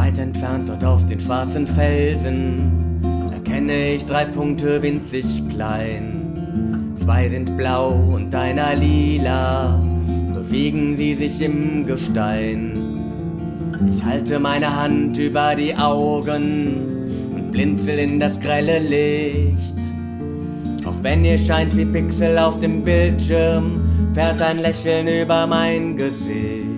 Weit entfernt dort auf den schwarzen Felsen erkenne ich drei Punkte winzig klein. Zwei sind blau und einer lila, bewegen sie sich im Gestein. Ich halte meine Hand über die Augen und blinzel in das grelle Licht. Auch wenn ihr scheint wie Pixel auf dem Bildschirm, fährt ein Lächeln über mein Gesicht.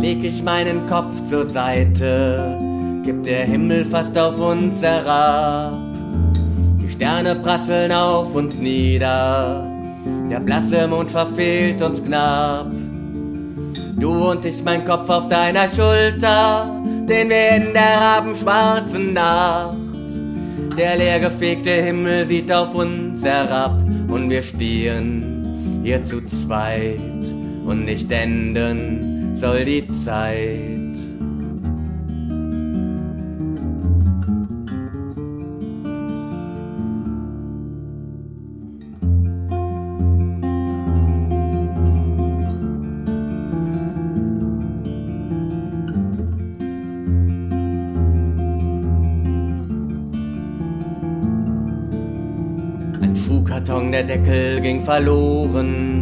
Leg ich meinen Kopf zur Seite, gibt der Himmel fast auf uns herab. Die Sterne prasseln auf uns nieder, der blasse Mond verfehlt uns knapp. Du und ich, mein Kopf auf deiner Schulter, den wir in der rabenschwarzen Nacht. Der leergefegte Himmel sieht auf uns herab und wir stehen hier zu zweit und nicht enden soll die Zeit. Ein Schuhkarton, der Deckel ging verloren,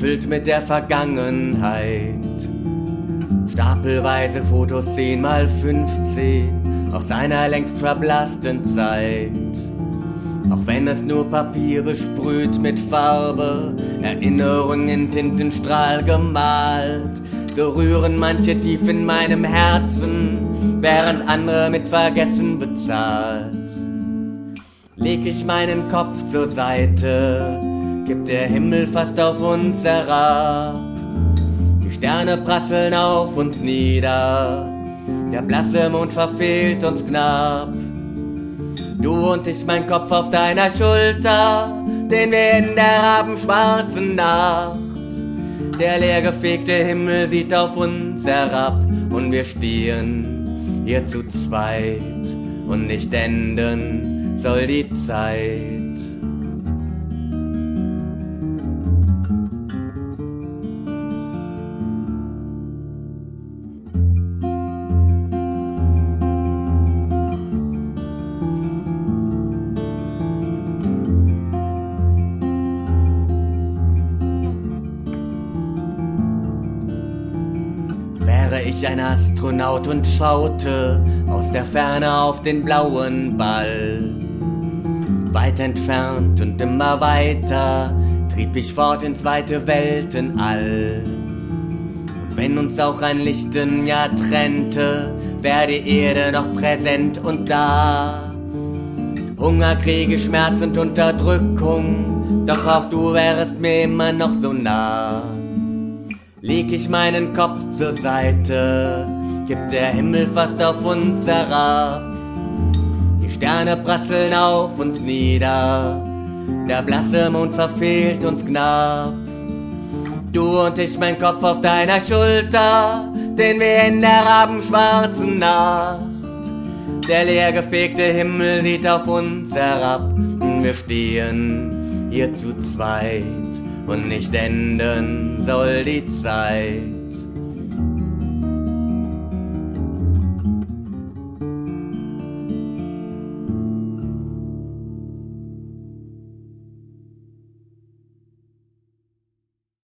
gefüllt mit der Vergangenheit. Stapelweise Fotos 10 mal 15 aus einer längst verblassten Zeit. Auch wenn es nur Papier besprüht mit Farbe, Erinnerungen in Tintenstrahl gemalt, so rühren manche tief in meinem Herzen, während andere mit Vergessen bezahlt. Leg ich meinen Kopf zur Seite, gibt der Himmel fast auf uns herab. Sterne prasseln auf uns nieder, der blasse Mond verfehlt uns knapp. Du und ich, mein Kopf auf deiner Schulter, den wir in der rabenschwarzen Nacht. Der leergefegte Himmel sieht auf uns herab und wir stehen hier zu zweit und nicht enden soll die Zeit. Wäre ich ein Astronaut und schaute aus der Ferne auf den blauen Ball. Weit entfernt und immer weiter trieb ich fort ins weite Weltenall. Und wenn uns auch ein Lichtenjahr trennte, wäre die Erde noch präsent und da. Hunger, Kriege, Schmerz und Unterdrückung, doch auch du wärest mir immer noch so nah. Leg ich meinen Kopf zur Seite, gibt der Himmel fast auf uns herab. Die Sterne prasseln auf uns nieder, der blasse Mond verfehlt uns knapp. Du und ich, mein Kopf auf deiner Schulter, den wir in der rabenschwarzen Nacht. Der leergefegte Himmel sieht auf uns herab, wir stehen hier zu zweit und nicht enden soll die Zeit.